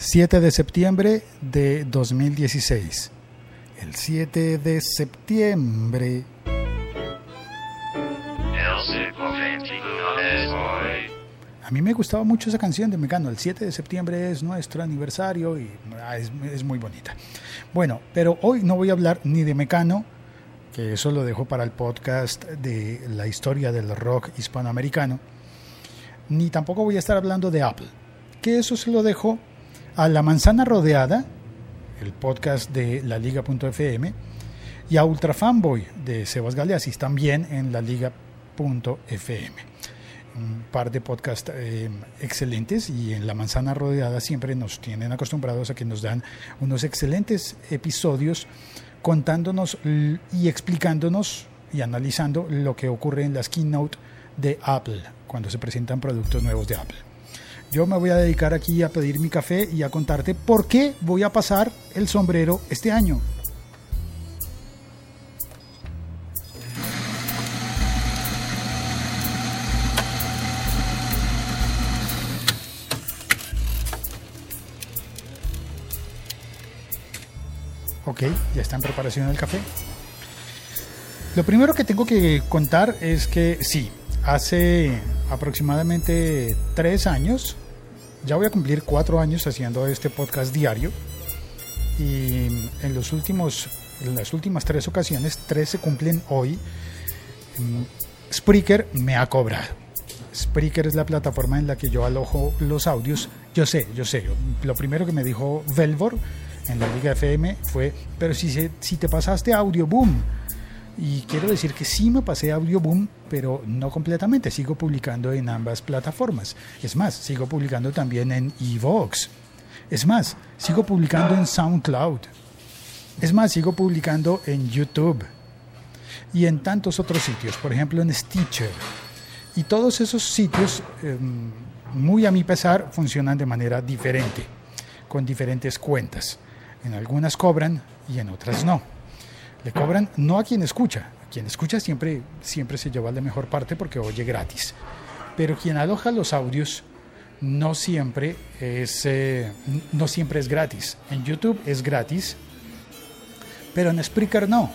7 de septiembre de 2016. El 7 de septiembre. A mí me gustaba mucho esa canción de Mecano. El 7 de septiembre es nuestro aniversario y ah, es, es muy bonita. Bueno, pero hoy no voy a hablar ni de Mecano, que eso lo dejo para el podcast de la historia del rock hispanoamericano, ni tampoco voy a estar hablando de Apple, que eso se lo dejo a La Manzana Rodeada, el podcast de la Liga.fm, y a Ultra Fanboy de Sebas Galeasis, también en la Liga.fm un par de podcasts eh, excelentes y en La Manzana Rodeada siempre nos tienen acostumbrados a que nos dan unos excelentes episodios contándonos y explicándonos y analizando lo que ocurre en las keynote de Apple cuando se presentan productos nuevos de Apple. Yo me voy a dedicar aquí a pedir mi café y a contarte por qué voy a pasar el sombrero este año. Ok, ya está en preparación el café. Lo primero que tengo que contar es que sí, hace aproximadamente tres años, ya voy a cumplir cuatro años haciendo este podcast diario y en los últimos, las últimas tres ocasiones, tres se cumplen hoy. Spreaker me ha cobrado. Spreaker es la plataforma en la que yo alojo los audios. Yo sé, yo sé. Lo primero que me dijo Velvor en la Liga FM fue, pero si, si te pasaste Audio Boom, y quiero decir que sí me pasé Audio Boom, pero no completamente, sigo publicando en ambas plataformas. Es más, sigo publicando también en Evox. Es más, sigo publicando en SoundCloud. Es más, sigo publicando en YouTube y en tantos otros sitios, por ejemplo en Stitcher. Y todos esos sitios, em, muy a mi pesar, funcionan de manera diferente, con diferentes cuentas. En algunas cobran y en otras no. Le cobran no a quien escucha. Quien escucha siempre, siempre se lleva la mejor parte porque oye gratis. Pero quien aloja los audios no siempre es, eh, no siempre es gratis. En YouTube es gratis, pero en Spreaker no.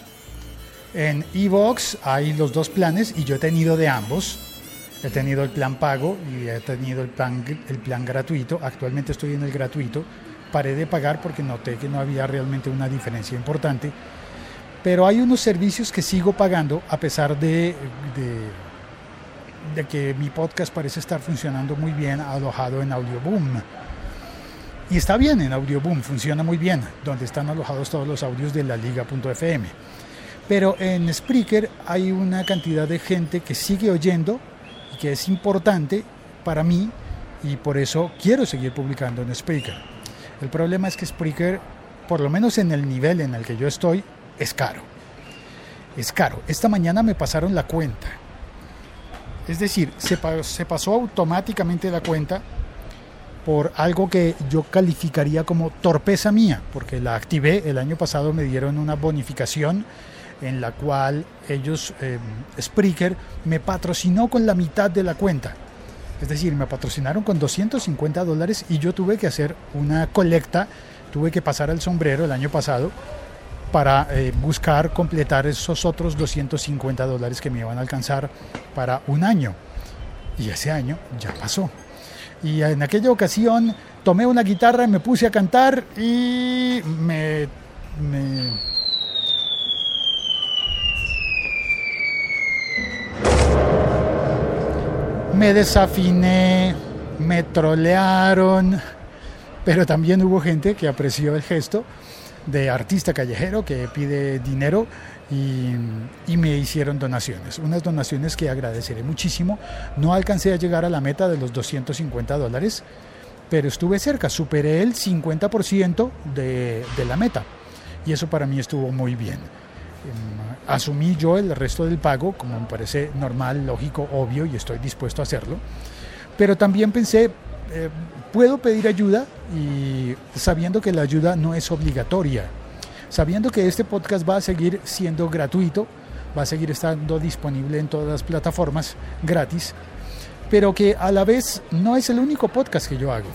En Evox hay los dos planes y yo he tenido de ambos. He tenido el plan pago y he tenido el plan, el plan gratuito. Actualmente estoy en el gratuito paré de pagar porque noté que no había realmente una diferencia importante. Pero hay unos servicios que sigo pagando a pesar de, de, que mi podcast parece estar funcionando muy bien alojado en Audioboom. Y está bien en Audioboom, funciona muy bien, donde están alojados todos los audios de la liga.fm. Pero en Spreaker hay una cantidad de gente que sigue oyendo y que es importante para mí y por eso quiero seguir publicando en Spreaker. El problema es que Spreaker, por lo menos en el nivel en el que yo estoy, es caro. Es caro. Esta mañana me pasaron la cuenta. Es decir, se, pasó automáticamente la cuenta por algo que yo calificaría como torpeza mía, porque la activé, el año pasado me dieron una bonificación en la cual ellos, eh, Spreaker, me patrocinó con la mitad de la cuenta. Es decir, me patrocinaron con 250 dólares y yo tuve que hacer una colecta, tuve que pasar el sombrero el año pasado para eh, buscar completar esos otros 250 dólares que me iban a alcanzar para un año. Y ese año ya pasó. Y en aquella ocasión tomé una guitarra, me puse a cantar y me, me me desafiné, me trolearon, pero también hubo gente que apreció el gesto de artista callejero que pide dinero y, me hicieron donaciones, unas donaciones que agradeceré muchísimo. No alcancé a llegar a la meta de los 250 dólares, pero estuve cerca, superé el 50% de, de la meta y eso para mí estuvo muy bien. Em, asumí yo el resto del pago, como me parece normal, lógico, obvio, y estoy dispuesto a hacerlo. Pero también pensé, eh, puedo pedir ayuda y sabiendo que la ayuda no es obligatoria, sabiendo que este podcast va a seguir siendo gratuito, va a seguir estando disponible en todas las plataformas gratis, pero que a la vez no es el único podcast que yo hago.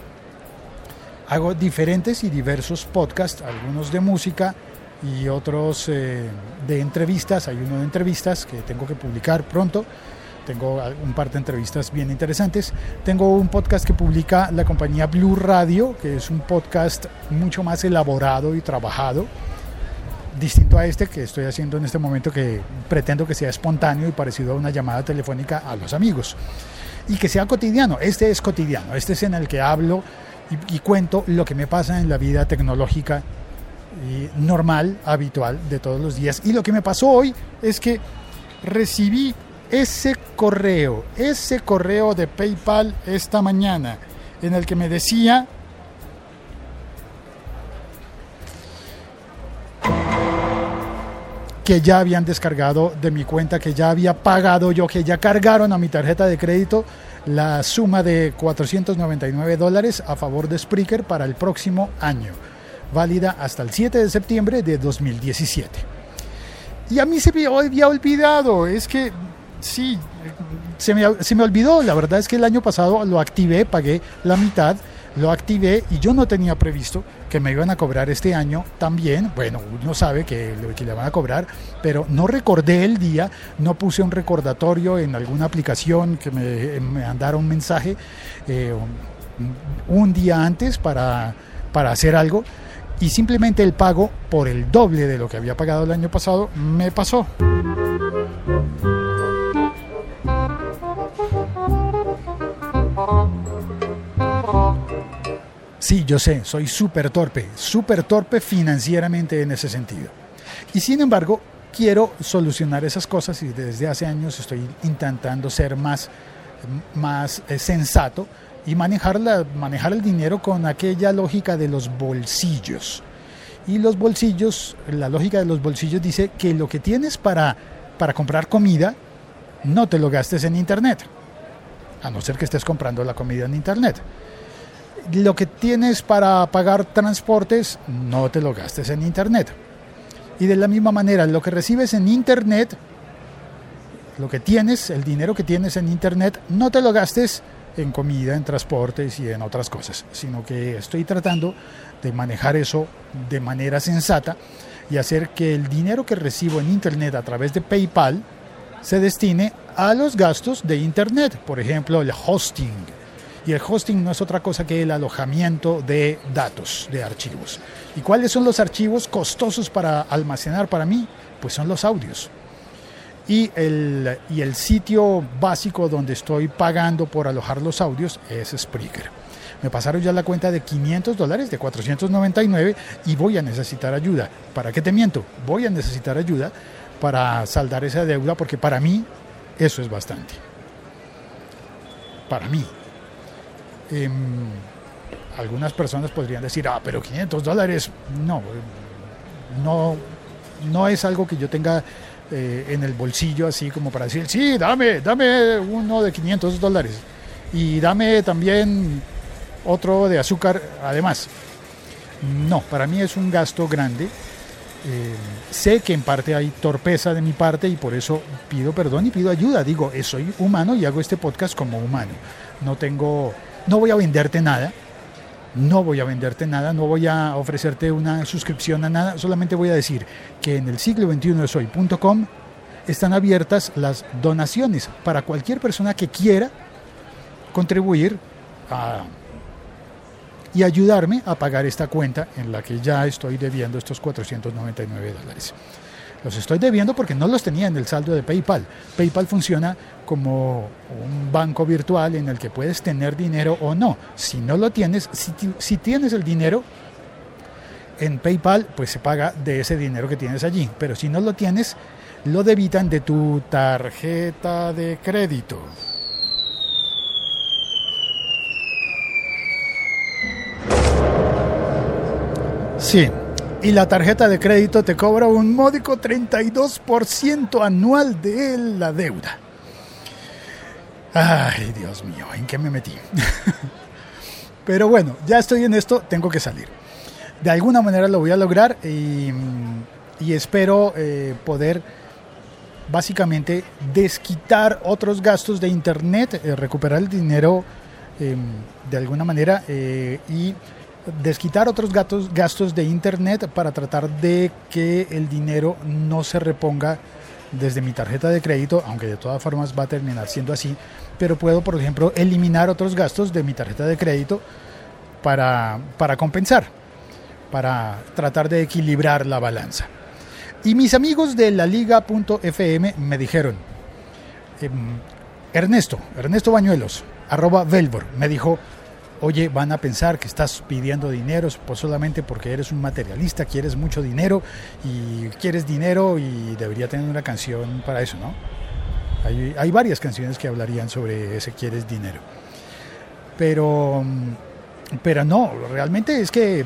hago diferentes y diversos podcasts, algunos de música y otros eh, de entrevistas. Hay uno de entrevistas que tengo que publicar pronto. Tengo un par de entrevistas bien interesantes. Tengo un podcast que publica la compañía Blue Radio, que es un podcast mucho más elaborado y trabajado distinto a este que estoy haciendo en este momento que pretendo que sea espontáneo y parecido a una llamada telefónica a los amigos y que sea cotidiano. Este es cotidiano, este es en el que hablo y, cuento lo que me pasa en la vida tecnológica normal, habitual de todos los días. Y lo que me pasó hoy es que recibí ese correo, ese correo de PayPal esta mañana en el que me decía que ya habían descargado de mi cuenta, que ya había pagado yo, que ya cargaron a mi tarjeta de crédito la suma de 499 dólares a favor de Spreaker para el próximo año, válida hasta el 7 de septiembre de 2017. Y a mí se me había olvidado, es que sí, se me, se me olvidó, la verdad es que el año pasado lo activé, pagué la mitad lo activé y yo no tenía previsto que me iban a cobrar este año también. Bueno, uno sabe que, que le van a cobrar, pero no recordé el día, no puse un recordatorio en alguna aplicación que me, me mandara un mensaje eh, un día antes para, para hacer algo y simplemente el pago por el doble de lo que había pagado el año pasado me pasó. Sí, yo sé, soy súper torpe, súper torpe financieramente en ese sentido. Y sin embargo, quiero solucionar esas cosas y desde hace años estoy intentando ser más, más eh, sensato y manejar, manejar el dinero con aquella lógica de los bolsillos. Y los bolsillos, la lógica de los bolsillos dice que lo que tienes para, para comprar comida, no te lo gastes en Internet. A no ser que estés comprando la comida en Internet lo que tienes para pagar transportes, no te lo gastes en Internet. Y de la misma manera, lo que recibes en Internet, lo que tienes, el dinero que tienes en Internet, no te lo gastes en comida, en transportes y en otras cosas, sino que estoy tratando de manejar eso de manera sensata y hacer que el dinero que recibo en Internet a través de PayPal se destine a los gastos de Internet, por ejemplo, el hosting y el hosting no es otra cosa que el alojamiento de datos, de archivos. ¿Y cuáles son los archivos costosos para almacenar para mí? Pues son los audios. Y el, y el sitio básico donde estoy pagando por alojar los audios es Spreaker. Me pasaron ya la cuenta de 500 dólares, de 499, y voy a necesitar ayuda. ¿Para qué te miento? Voy a necesitar ayuda para saldar esa deuda porque para mí eso es bastante. Para mí, Em, algunas personas podrían decir, ah, pero 500 dólares, no, no, no es algo que yo tenga eh, en el bolsillo así como para decir, sí, dame, dame uno de 500 dólares y dame también otro de azúcar además. No, para mí es un gasto grande. Eh, sé que en parte hay torpeza de mi parte y por eso pido perdón y pido ayuda. Digo, eh, soy humano y hago este podcast como humano. No tengo no voy a venderte nada, no voy a venderte nada, no voy a ofrecerte una suscripción a nada, solamente voy a decir que en el siglo 21 de soy.com están abiertas las donaciones para cualquier persona que quiera contribuir y ayudarme a pagar esta cuenta en la que ya estoy debiendo estos 499 dólares. Los estoy debiendo porque no los tenía en el saldo de PayPal. PayPal funciona como un banco virtual en el que puedes tener dinero o no. Si no lo tienes, si, tienes el dinero en PayPal, pues se paga de ese dinero que tienes allí. Pero si no lo tienes, lo debitan de tu tarjeta de crédito. Sí, y la tarjeta de crédito te cobra un módico 32% anual de la deuda. Ay, Dios mío, ¿en qué me metí? Pero bueno, ya estoy en esto, tengo que salir. De alguna manera lo voy a lograr y, espero eh, poder básicamente desquitar otros gastos de internet, eh, recuperar el dinero em, de alguna manera eh, y desquitar otros gastos, de internet para tratar de que el dinero no se reponga desde mi tarjeta de crédito, aunque de todas formas va a terminar siendo así, pero puedo, por ejemplo, eliminar otros gastos de mi tarjeta de crédito para, para compensar, para tratar de equilibrar la balanza. Y mis amigos de la liga.fm me dijeron, em, Ernesto, Ernesto Bañuelos, arroba Velvor, me dijo, oye, van a pensar que estás pidiendo dinero solamente porque eres un materialista, quieres mucho dinero y quieres dinero y debería tener una canción para eso, ¿no? Hay, varias canciones que hablarían sobre ese quieres dinero. Pero, pero no, realmente es que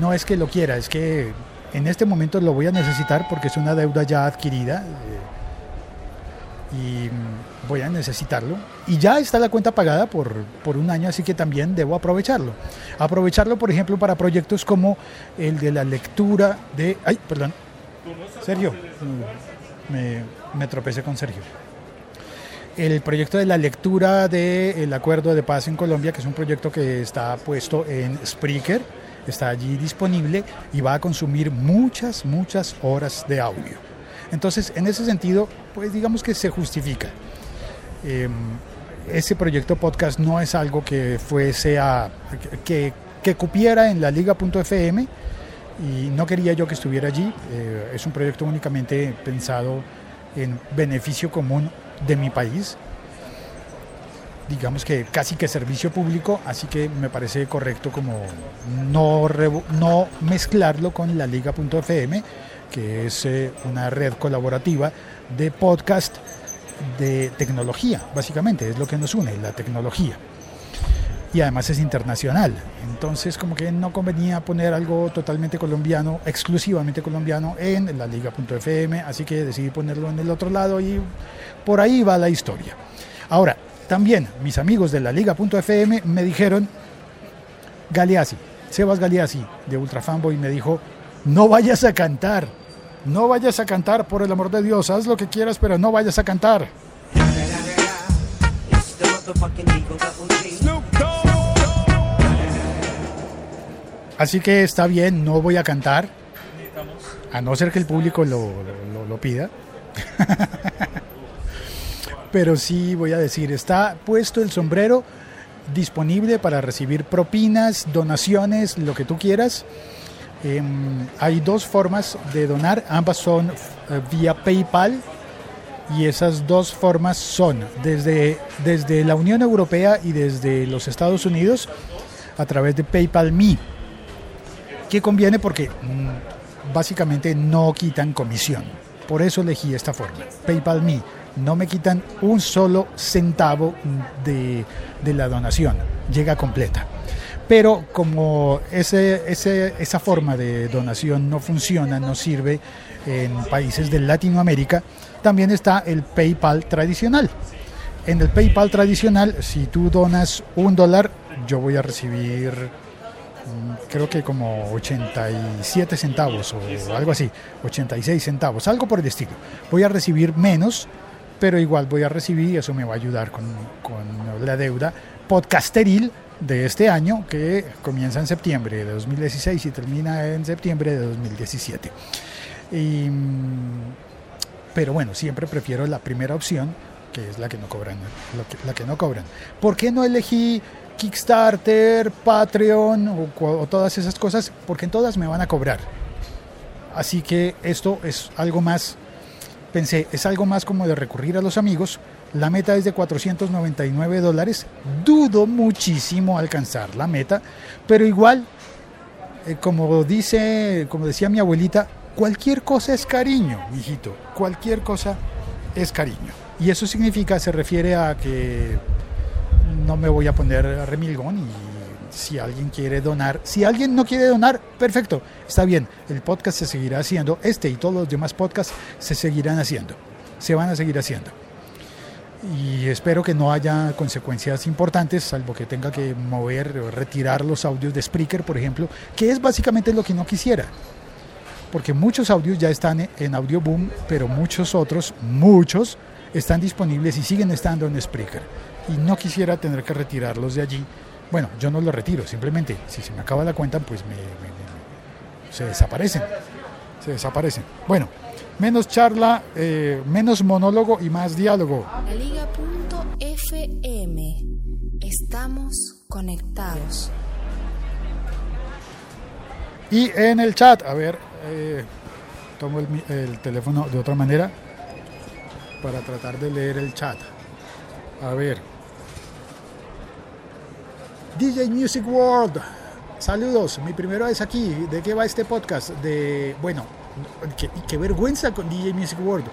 no es que lo quiera, es que en este momento lo voy a necesitar porque es una deuda ya adquirida eh, y voy a necesitarlo. Y ya está la cuenta pagada por, por un año, así que también debo aprovecharlo. Aprovecharlo, por ejemplo, para proyectos como el de la lectura de... Ay, perdón. Sergio, me, tropecé con Sergio el proyecto de la lectura del acuerdo de paz en Colombia, que es un proyecto que está puesto en Spreaker, está allí disponible y va a consumir muchas, muchas horas de audio. Entonces, en ese sentido, pues digamos que se justifica. Eh, ese proyecto podcast no es algo que fuese a que, que cupiera en la liga.fm y no quería yo que estuviera allí. Eh, es un proyecto únicamente pensado en beneficio común de mi país digamos que casi que servicio público, así que me parece correcto como no, no mezclarlo con la liga.fm, que es eh, una red colaborativa de podcast de tecnología, básicamente, es lo que nos une, la tecnología. Y además es internacional, entonces como que no convenía poner algo totalmente colombiano, exclusivamente colombiano en la liga.fm, así que decidí ponerlo en el otro lado y por ahí va la historia. Ahora, también mis amigos de la liga.fm me dijeron, Galeazzi, Sebas Galeazzi de Ultrafanboy me dijo, no vayas a cantar, no vayas a cantar por el amor de Dios, haz lo que quieras, pero no vayas a cantar. Así que está bien, no voy a cantar, a no ser que el público lo, lo, pida. pero sí voy a decir, está puesto el sombrero disponible para recibir propinas, donaciones, lo que tú quieras. Em, hay dos formas de donar, ambas son eh, vía PayPal y esas dos formas son desde, desde la Unión Europea y desde los Estados Unidos a través de PayPal Me, que conviene porque mm, básicamente no quitan comisión. Por eso elegí esta forma, PayPal Me. No me quitan un solo centavo de, la donación, llega completa. Pero como ese, esa forma de donación no funciona, no sirve en países de Latinoamérica, también está el PayPal tradicional. En el PayPal tradicional, si tú donas un dólar, yo voy a recibir mm, creo que como 87 centavos o algo así, 86 centavos, algo por el estilo. Voy a recibir menos pero igual voy a recibir y eso me va a ayudar con, la deuda podcasteril de este año que comienza en septiembre de 2016 y termina en septiembre de 2017. pero bueno, siempre prefiero la primera opción, que es la que no cobran, la que, no cobran. ¿Por qué no elegí Kickstarter, Patreon o, o todas esas cosas? Porque en todas me van a cobrar. Así que esto es algo más pensé, es algo más como de recurrir a los amigos. La meta es de 499 dólares. Dudo muchísimo alcanzar la meta, pero igual, eh, como dice, como decía mi abuelita, cualquier cosa es cariño, hijito. Cualquier cosa es cariño. Y eso significa, se refiere a que no me voy a poner remilgón y si alguien quiere donar. Si alguien no quiere donar, perfecto, está bien. El podcast se seguirá haciendo. Este y todos los demás podcasts se seguirán haciendo. Se van a seguir haciendo. Y espero que no haya consecuencias importantes, salvo que tenga que mover o retirar los audios de Spreaker, por ejemplo, que es básicamente lo que no quisiera. Porque muchos audios ya están en Audio Boom, pero muchos otros, muchos, están disponibles y siguen estando en Spreaker. Y no quisiera tener que retirarlos de allí Bueno, yo no lo retiro, simplemente si se me acaba la cuenta, pues me- se desaparecen. Se desaparecen. Bueno, menos charla, eh, menos monólogo y más diálogo. La Liga.fm. Estamos conectados. Y en el chat, a ver, eh, tomo el, el teléfono de otra manera para tratar de leer el chat. A ver. DJ Music World. Saludos, mi primera vez aquí. ¿De qué va este podcast? De, bueno, qué, vergüenza con DJ Music World.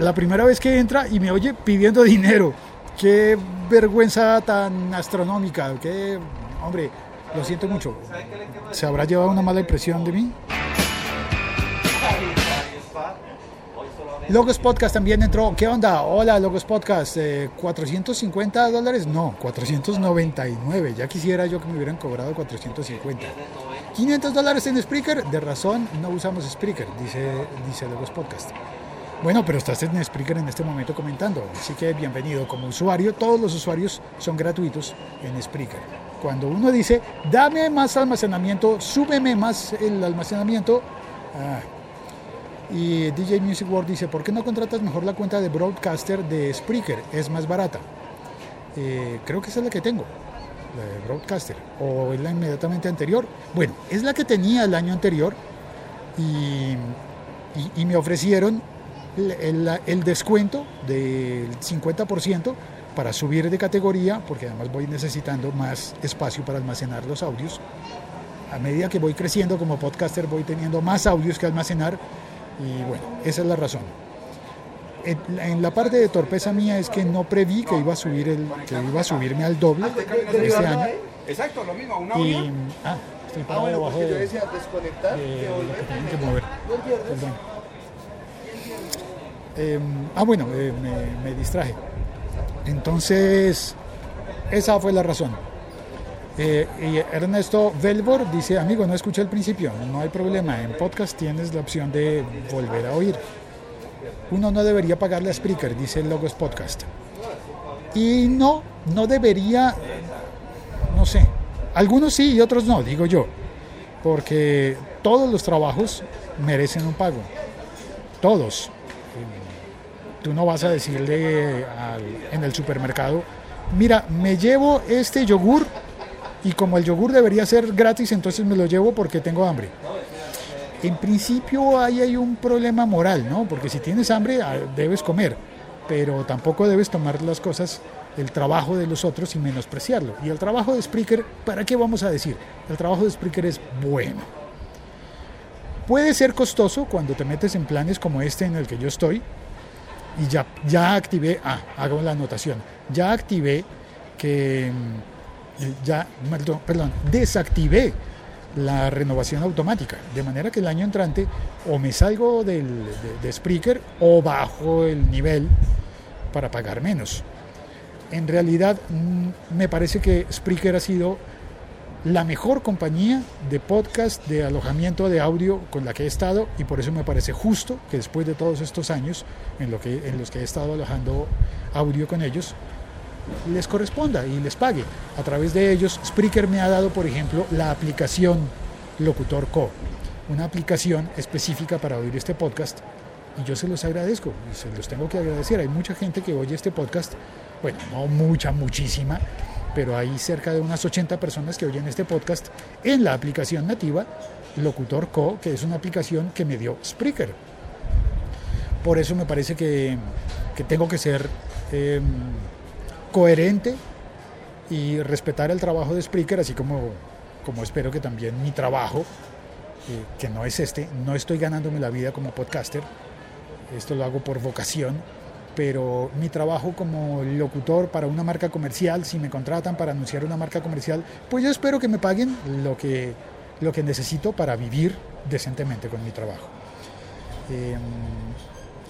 La primera vez que entra y me oye pidiendo dinero. Qué vergüenza tan astronómica. Qué, hombre, lo siento mucho. ¿Se habrá llevado una mala impresión de mí? Logos Podcast también entró. ¿Qué onda? Hola, Logos Podcast. Eh, ¿450 dólares? No, 499. Ya quisiera yo que me hubieran cobrado 450. 500 dólares en Spreaker. De razón, no usamos Spreaker, dice, dice Logos Podcast. Bueno, pero estás en Spreaker en este momento comentando, así que bienvenido como usuario. Todos los usuarios son gratuitos en Spreaker. Cuando uno dice, dame más almacenamiento, súbeme más el almacenamiento, ah, y DJ Music World dice, ¿por qué no contratas mejor la cuenta de Broadcaster de Spreaker? Es más barata. Eh, creo que esa es la que tengo, Broadcaster. O es la inmediatamente anterior. Bueno, es la que tenía el año anterior y, y- me ofrecieron el- el descuento del 50% para subir de categoría, porque además voy necesitando más espacio para almacenar los audios. A medida que voy creciendo como podcaster voy teniendo más audios que almacenar y bueno, esa es la razón. En, en la parte de torpeza mía es que no preví que iba a subir el que iba a subirme al doble este año Exacto, lo mismo, una y ah, estoy Ah, bueno, debajo yo de, decía desconectar de lo que volver. tienen que mover. No pierdes. Perdón. Eh, ah, bueno, eh, me, me distraje. Entonces, esa fue la razón. Eh, y Ernesto Velbor dice, amigo, no escuché el principio, no hay problema, en podcast tienes la opción de volver a oír. Uno no debería pagarle a Spreaker, dice el Logos Podcast. Y no, no debería, no sé, algunos sí y otros no, digo yo, porque todos los trabajos merecen un pago, todos. Tú no vas a decirle en el supermercado, mira, me llevo este yogur y como el yogur debería ser gratis, entonces me lo llevo porque tengo hambre. En principio ahí hay un problema moral, ¿no? Porque si tienes hambre ah, debes comer, pero tampoco debes tomar las cosas, el trabajo de los otros y menospreciarlo. Y el trabajo de Spreaker, ¿para qué vamos a decir? El trabajo de Spreaker es bueno. Puede ser costoso cuando te metes en planes como este en el que yo estoy, y ya, ya activé, ah, hago la anotación, ya activé que, mm, ya, perdón, perdón, desactivé la renovación automática, de manera que el año entrante o me salgo del, de, de Spreaker o bajo el nivel para pagar menos. En realidad mm, me parece que Spreaker ha sido la mejor compañía de podcast, de alojamiento de audio con la que he estado y por eso me parece justo que después de todos estos años en, lo que, en los que he estado alojando audio con ellos, les corresponda y les pague. A través de ellos, Spreaker me ha dado, por ejemplo, la aplicación Locutor Co, una aplicación específica para oír este podcast y yo se los agradezco y se los tengo que agradecer. Hay mucha gente que oye este podcast, bueno, no mucha, muchísima, pero hay cerca de unas 80 personas que oyen este podcast en la aplicación nativa Locutor Co, que es una aplicación que me dio Spreaker. Por eso me parece que, que tengo que ser eh, coherente y respetar el trabajo de Spreaker, así como, como espero que también mi trabajo, eh, que no es este, no estoy ganándome la vida como podcaster, esto lo hago por vocación, pero mi trabajo como locutor para una marca comercial, si me contratan para anunciar una marca comercial, pues yo espero que me paguen lo que, lo que necesito para vivir decentemente con mi trabajo. Eh,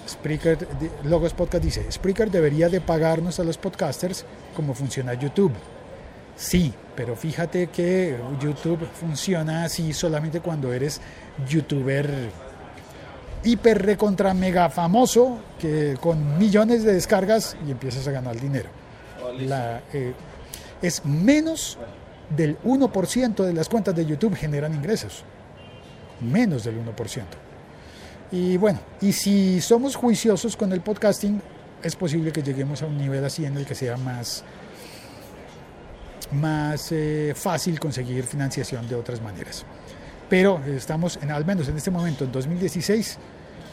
Spreaker, Logos Podcast dice, Spreaker debería de pagarnos a los podcasters como funciona YouTube. Sí, pero fíjate que YouTube funciona así solamente cuando eres youtuber hiper recontra mega famoso que con millones de descargas y empiezas a ganar dinero. La, eh, es menos del 1% de las cuentas de YouTube generan ingresos. Menos del 1%. Y bueno, y si somos juiciosos con el podcasting, es posible que lleguemos a un nivel así en el que sea más, más eh, fácil conseguir financiación de otras maneras. Pero estamos, en, al menos en este momento, en 2016,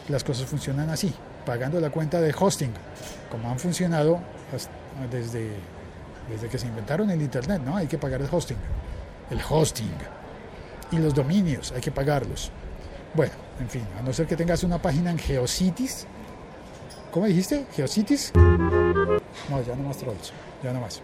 las cosas funcionan así, pagando la cuenta de hosting, como han funcionado desde, desde que se inventaron el Internet, ¿no? Hay que pagar el hosting, el hosting. Y los dominios, hay que pagarlos. Bueno, en fin, a no ser que tengas una página en Geocities. ¿Cómo dijiste? ¿Geocities? No, ya no más trolls, ya no más.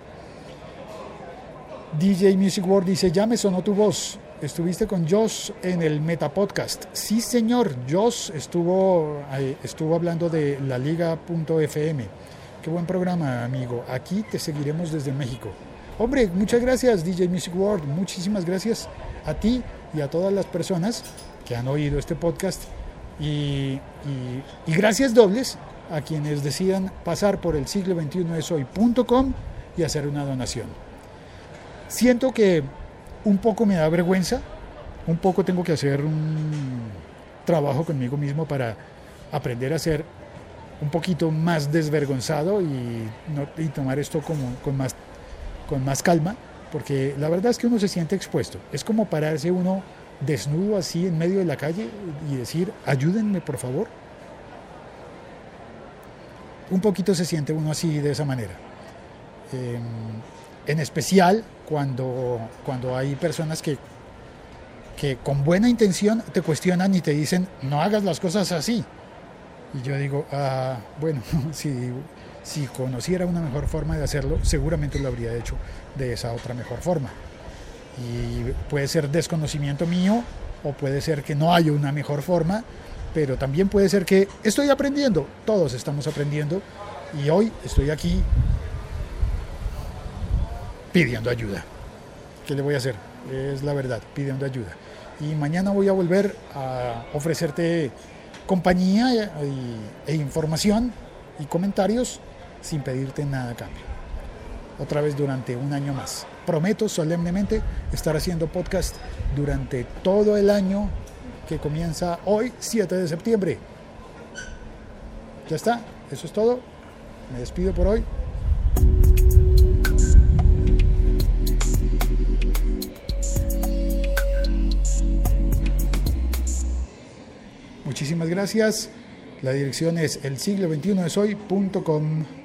DJ Music World dice, ya me sonó tu voz. Estuviste con Josh en el Meta Podcast. Sí, señor, Josh estuvo, estuvo hablando de la liga.fm. Qué buen programa, amigo. Aquí te seguiremos desde México. Hombre, muchas gracias, DJ Music World. Muchísimas gracias a ti y a todas las personas que han oído este podcast. Y, gracias dobles a quienes decidan pasar por el siglo 21 es hoy.com y hacer una donación. Siento que un poco me da vergüenza, un poco tengo que hacer un trabajo conmigo mismo para aprender a ser un poquito más desvergonzado y, y tomar esto como, con, más, con más calma, porque la verdad es que uno se siente expuesto. Es como pararse uno desnudo así en medio de la calle y decir, ayúdenme por favor. Un poquito se siente uno así de esa manera. Em, en especial cuando, cuando hay personas que, que con buena intención te cuestionan y te dicen, no hagas las cosas así. Y yo digo, ah, bueno, si, si conociera una mejor forma de hacerlo, seguramente lo habría hecho de esa otra mejor forma. Y puede ser desconocimiento mío o puede ser que no haya una mejor forma, pero también puede ser que estoy aprendiendo, todos estamos aprendiendo y hoy estoy aquí pidiendo ayuda. ¿Qué le voy a hacer? Es la verdad, pidiendo ayuda. Y mañana voy a volver a ofrecerte compañía e información y comentarios sin pedirte nada a cambio. Otra vez durante un año más prometo solemnemente estar haciendo podcast durante todo el año que comienza hoy, 7 de septiembre. Ya está, eso es todo. Me despido por hoy. Muchísimas gracias. La dirección es el siglo 21 es hoy.com.